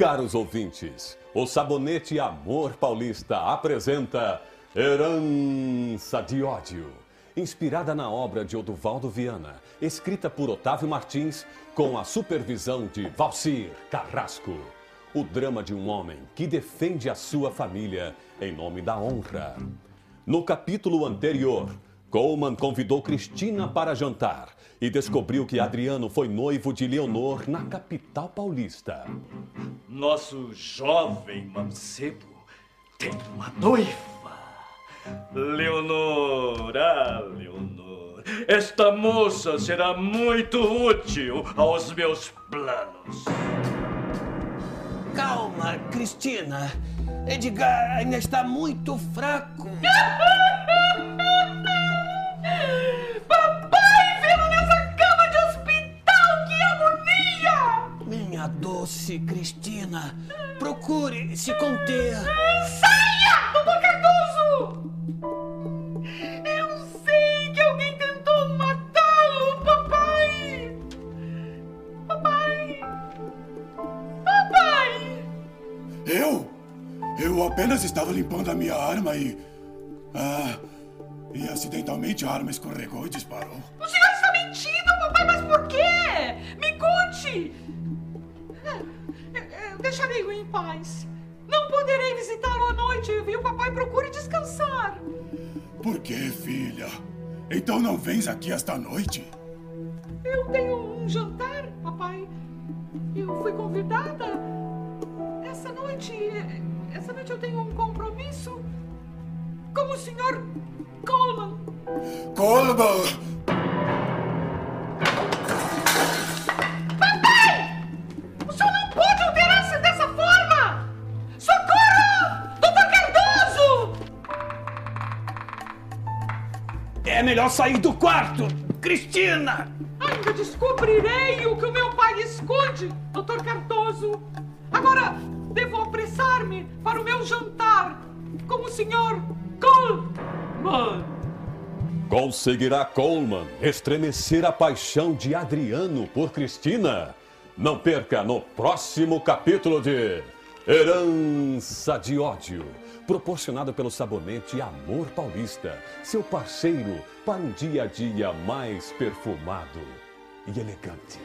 Caros ouvintes, o Sabonete Amor Paulista apresenta Herança de Ódio, inspirada na obra de Oduvaldo Viana, escrita por Otávio Martins, com a supervisão de Valcir Carrasco. O drama de um homem que defende a sua família em nome da honra. No capítulo anterior, Coleman convidou Cristina para jantar e descobriu que Adriano foi noivo de Leonor na capital paulista. Nosso jovem mancebo tem uma noiva. Leonor, ah, Leonor, esta moça será muito útil aos meus planos. Calma, Cristina. Edgar ainda está muito fraco. Minha doce Cristina, procure se conter. Saia, doutor Cardoso! Eu sei que alguém tentou matá-lo, papai! Papai! Papai! Eu? Eu apenas estava limpando a minha arma e. Ah. E acidentalmente a arma escorregou e disparou. O senhor está mentindo, papai, mas por quê? Me conte! Deixarei-o em paz. Não poderei visitá-lo à noite, viu, papai? Procure descansar. Por que, filha? Então não vens aqui esta noite? Eu tenho um jantar, papai. Eu fui convidada. Essa noite. Essa noite eu tenho um compromisso com o senhor Coleman. Coleman! É melhor sair do quarto. Cristina! Ainda descobrirei o que o meu pai esconde, doutor Cardoso. Agora devo apressar-me para o meu jantar com o senhor Coleman. Conseguirá Coleman estremecer a paixão de Adriano por Cristina? Não perca no próximo capítulo de Herança de Ódio, proporcionado pelo sabonete Amor Paulista, seu parceiro para um dia a dia mais perfumado e elegante.